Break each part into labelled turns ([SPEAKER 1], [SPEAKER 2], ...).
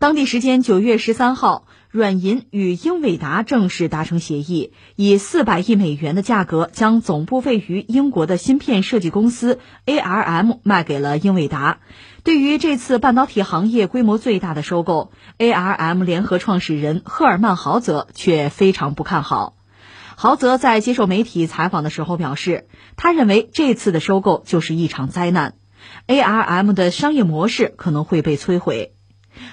[SPEAKER 1] 当地时间九月十三号，软银与英伟达正式达成协议，以四百亿美元的价格将总部位于英国的芯片设计公司 ARM 卖给了英伟达。对于这次半导体行业规模最大的收购，ARM 联合创始人赫尔曼·豪泽却非常不看好。豪泽在接受媒体采访的时候表示，他认为这次的收购就是一场灾难，ARM 的商业模式可能会被摧毁。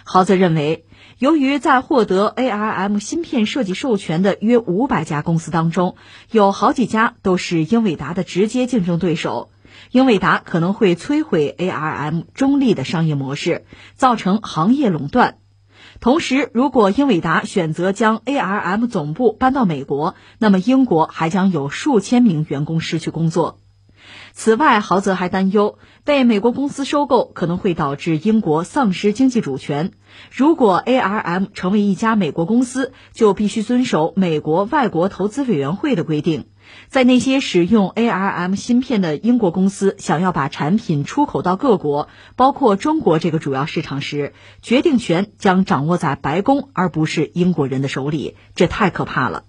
[SPEAKER 1] 豪泽认为，由于在获得 ARM 芯片设计授权的约五百家公司当中，有好几家都是英伟达的直接竞争对手，英伟达可能会摧毁 ARM 中立的商业模式，造成行业垄断。同时，如果英伟达选择将 ARM 总部搬到美国，那么英国还将有数千名员工失去工作。此外，豪泽还担忧被美国公司收购可能会导致英国丧失经济主权。如果 ARM 成为一家美国公司，就必须遵守美国外国投资委员会的规定。在那些使用 ARM 芯片的英国公司想要把产品出口到各国，包括中国这个主要市场时，决定权将掌握在白宫而不是英国人的手里。这太可怕了。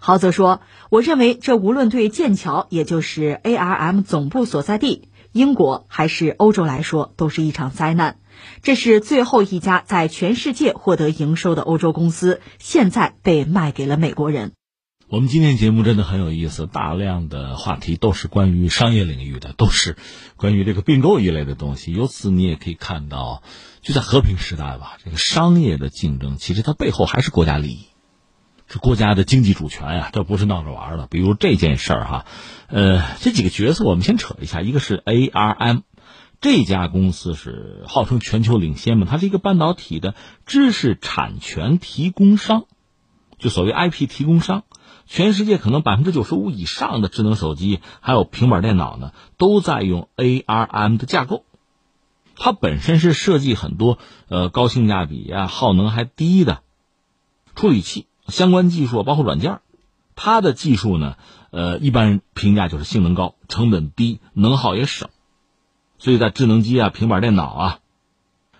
[SPEAKER 1] 豪泽说：“我认为这无论对剑桥，也就是 ARM 总部所在地英国，还是欧洲来说，都是一场灾难。这是最后一家在全世界获得营收的欧洲公司，现在被卖给了美国人。”
[SPEAKER 2] 我们今天节目真的很有意思，大量的话题都是关于商业领域的，都是关于这个并购一类的东西。由此你也可以看到，就在和平时代吧，这个商业的竞争其实它背后还是国家利益。是国家的经济主权呀，这不是闹着玩的。比如这件事儿哈，呃，这几个角色我们先扯一下。一个是 ARM，这家公司是号称全球领先嘛，它是一个半导体的知识产权提供商，就所谓 IP 提供商。全世界可能百分之九十五以上的智能手机还有平板电脑呢，都在用 ARM 的架构。它本身是设计很多呃高性价比啊、耗能还低的处理器。相关技术包括软件，它的技术呢，呃，一般评价就是性能高、成本低、能耗也省，所以在智能机啊、平板电脑啊，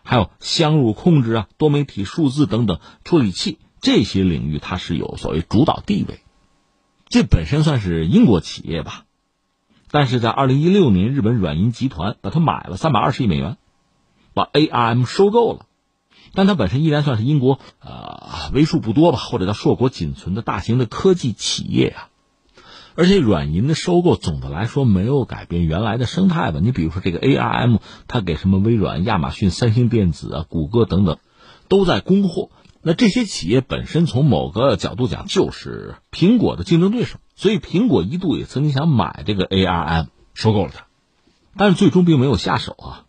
[SPEAKER 2] 还有相入控制啊、多媒体数字等等处理器这些领域，它是有所谓主导地位。这本身算是英国企业吧，但是在二零一六年，日本软银集团把它买了三百二十亿美元，把 ARM 收购了。但它本身依然算是英国呃为数不多吧，或者叫硕果仅存的大型的科技企业啊。而且软银的收购总的来说没有改变原来的生态吧。你比如说这个 ARM，它给什么微软、亚马逊、三星电子啊、谷歌等等都在供货。那这些企业本身从某个角度讲就是苹果的竞争对手，所以苹果一度也曾经想买这个 ARM，收购了它，但是最终并没有下手啊。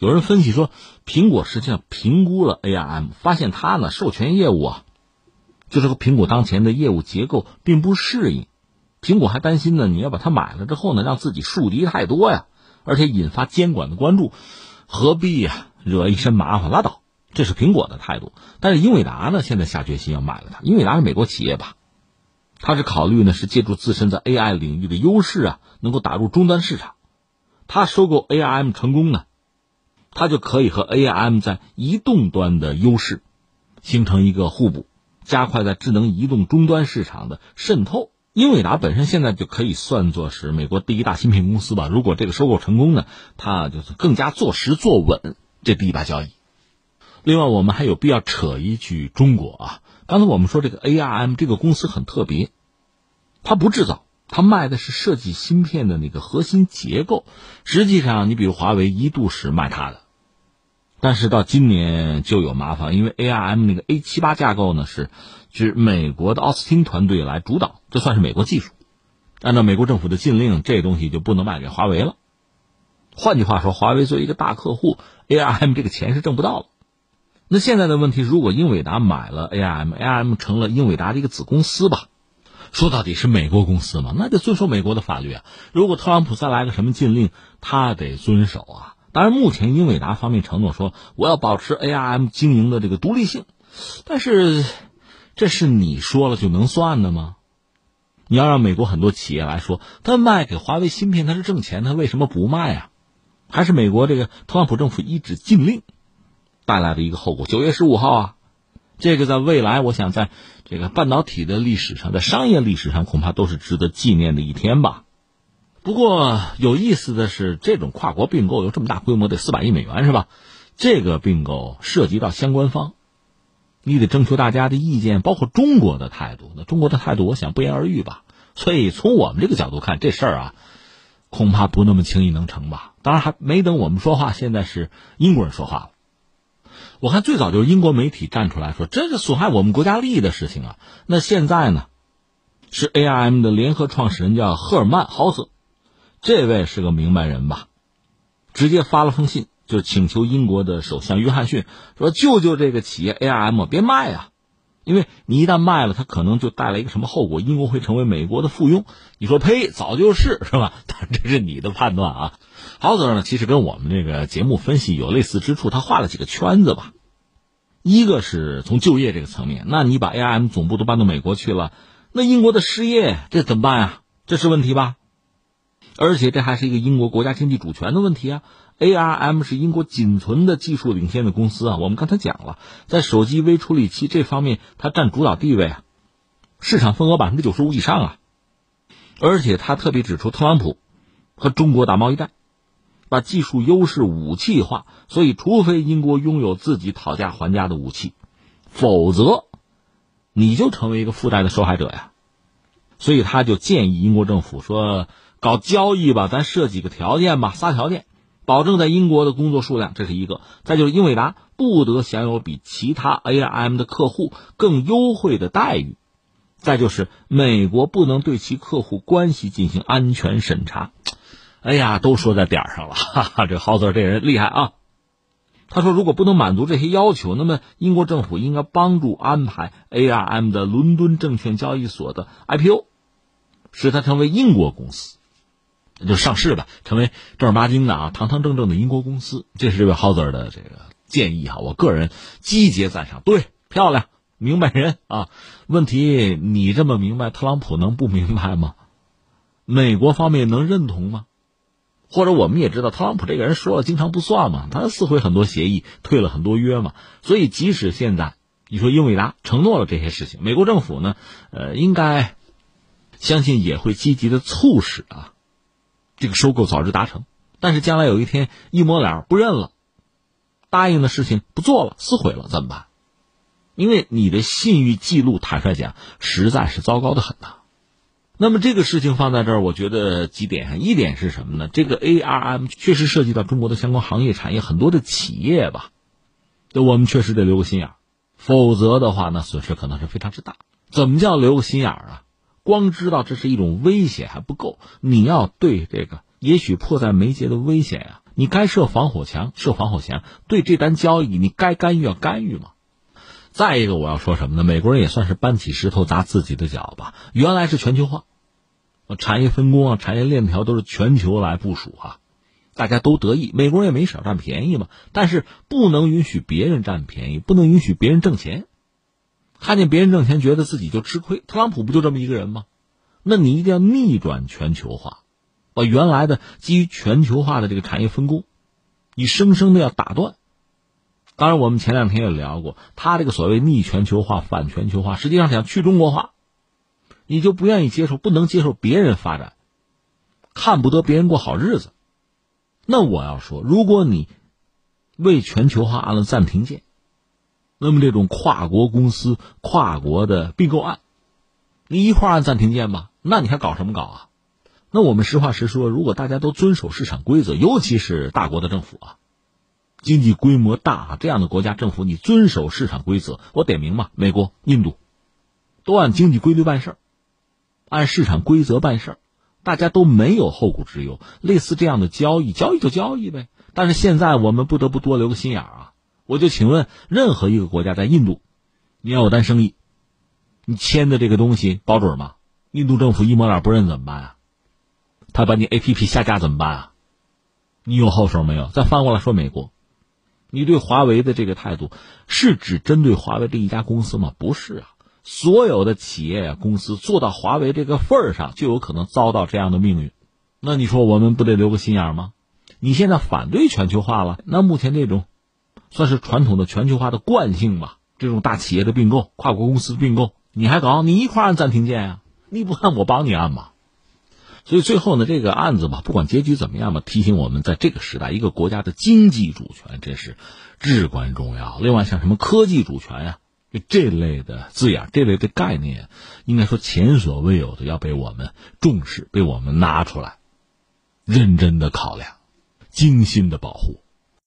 [SPEAKER 2] 有人分析说，苹果实际上评估了 ARM，发现它呢授权业务啊，就是和苹果当前的业务结构并不适应。苹果还担心呢，你要把它买了之后呢，让自己树敌太多呀，而且引发监管的关注，何必呀，惹一身麻烦拉倒。这是苹果的态度。但是英伟达呢，现在下决心要买了它。英伟达是美国企业吧？它是考虑呢，是借助自身在 AI 领域的优势啊，能够打入终端市场。它收购 ARM 成功呢？它就可以和 ARM 在移动端的优势形成一个互补，加快在智能移动终端市场的渗透。英伟达本身现在就可以算作是美国第一大芯片公司吧。如果这个收购成功呢，它就是更加坐实坐稳这第一把交椅。另外，我们还有必要扯一句中国啊。刚才我们说这个 ARM 这个公司很特别，它不制造。它卖的是设计芯片的那个核心结构，实际上你比如华为一度是卖它的，但是到今年就有麻烦，因为 ARM 那个 A 七八架构呢是，是美国的奥斯汀团队来主导，这算是美国技术，按照美国政府的禁令，这东西就不能卖给华为了。换句话说，华为作为一个大客户，ARM 这个钱是挣不到了。那现在的问题，如果英伟达买了 ARM，ARM 成了英伟达的一个子公司吧？说到底是美国公司嘛，那得遵守美国的法律啊。如果特朗普再来个什么禁令，他得遵守啊。当然，目前英伟达方面承诺说我要保持 ARM 经营的这个独立性，但是这是你说了就能算的吗？你要让美国很多企业来说，他卖给华为芯片他是挣钱，他为什么不卖啊？还是美国这个特朗普政府一纸禁令？带来的一个后果。九月十五号啊，这个在未来，我想在这个半导体的历史上，在商业历史上，恐怕都是值得纪念的一天吧。不过有意思的是，这种跨国并购有这么大规模，得四百亿美元是吧？这个并购涉及到相关方，你得征求大家的意见，包括中国的态度。那中国的态度，我想不言而喻吧。所以从我们这个角度看，这事儿啊，恐怕不那么轻易能成吧。当然还没等我们说话，现在是英国人说话了。我看最早就是英国媒体站出来说，这是损害我们国家利益的事情啊。那现在呢，是 ARM 的联合创始人叫赫尔曼·豪斯。这位是个明白人吧？直接发了封信，就请求英国的首相约翰逊说：“救救这个企业 ARM，别卖啊！因为你一旦卖了，它可能就带来一个什么后果？英国会成为美国的附庸。”你说呸，早就是是吧？但这是你的判断啊。豪泽呢，其实跟我们这个节目分析有类似之处，他画了几个圈子吧。一个是从就业这个层面，那你把 ARM 总部都搬到美国去了，那英国的失业这怎么办呀？这是问题吧？而且这还是一个英国国家经济主权的问题啊！ARM 是英国仅存的技术领先的公司啊，我们刚才讲了，在手机微处理器这方面，它占主导地位啊，市场份额百分之九十五以上啊。而且他特别指出，特朗普和中国打贸易战，把技术优势武器化，所以除非英国拥有自己讨价还价的武器，否则你就成为一个附带的受害者呀。所以他就建议英国政府说。搞交易吧，咱设几个条件吧，仨条件，保证在英国的工作数量，这是一个；再就是英伟达不得享有比其他 ARM 的客户更优惠的待遇；再就是美国不能对其客户关系进行安全审查。哎呀，都说在点上了，哈哈，这豪泽这人厉害啊！他说，如果不能满足这些要求，那么英国政府应该帮助安排 ARM 的伦敦证券交易所的 IPO，使它成为英国公司。就上市吧，成为正儿八经的啊，堂堂正正的英国公司。这是这位豪泽的这个建议哈，我个人积极赞赏。对，漂亮，明白人啊。问题你这么明白，特朗普能不明白吗？美国方面能认同吗？或者我们也知道，特朗普这个人说了经常不算嘛，他撕毁很多协议，退了很多约嘛。所以即使现在你说英伟达承诺了这些事情，美国政府呢，呃，应该相信也会积极的促使啊。这个收购早日达成，但是将来有一天一摸脸不认了，答应的事情不做了，撕毁了怎么办？因为你的信誉记录，坦率讲，实在是糟糕的很呐。那么这个事情放在这儿，我觉得几点上，一点是什么呢？这个 ARM 确实涉及到中国的相关行业产业很多的企业吧，这我们确实得留个心眼儿，否则的话，那损失可能是非常之大。怎么叫留个心眼儿啊？光知道这是一种危险还不够，你要对这个也许迫在眉睫的危险啊，你该设防火墙，设防火墙。对这单交易，你该干预要干预嘛。再一个，我要说什么呢？美国人也算是搬起石头砸自己的脚吧。原来是全球化，产业分工啊，产业链条都是全球来部署啊，大家都得益，美国人也没少占便宜嘛。但是不能允许别人占便宜，不能允许别人挣钱。看见别人挣钱，觉得自己就吃亏。特朗普不就这么一个人吗？那你一定要逆转全球化，把原来的基于全球化的这个产业分工，你生生的要打断。当然，我们前两天也聊过，他这个所谓逆全球化、反全球化，实际上想去中国化，你就不愿意接受，不能接受别人发展，看不得别人过好日子。那我要说，如果你为全球化按了暂停键。那么这种跨国公司、跨国的并购案，你一块按暂停键吧？那你还搞什么搞啊？那我们实话实说，如果大家都遵守市场规则，尤其是大国的政府啊，经济规模大这样的国家政府，你遵守市场规则，我点名嘛，美国、印度，都按经济规律办事儿，按市场规则办事儿，大家都没有后顾之忧。类似这样的交易，交易就交易呗。但是现在我们不得不多留个心眼儿啊。我就请问，任何一个国家在印度，你要有单生意，你签的这个东西保准吗？印度政府一抹脸不认怎么办啊？他把你 A P P 下架怎么办啊？你有后手没有？再翻过来说美国，你对华为的这个态度是只针对华为这一家公司吗？不是啊，所有的企业啊公司做到华为这个份儿上，就有可能遭到这样的命运。那你说我们不得留个心眼吗？你现在反对全球化了，那目前这种。算是传统的全球化的惯性吧。这种大企业的并购、跨国公司的并购，你还搞？你一块按暂停键呀？你不按，我帮你按嘛。所以最后呢，这个案子吧，不管结局怎么样吧，提醒我们，在这个时代，一个国家的经济主权真是至关重要。另外，像什么科技主权呀，就这类的字眼、这类的概念，应该说前所未有的要被我们重视，被我们拿出来，认真的考量，精心的保护。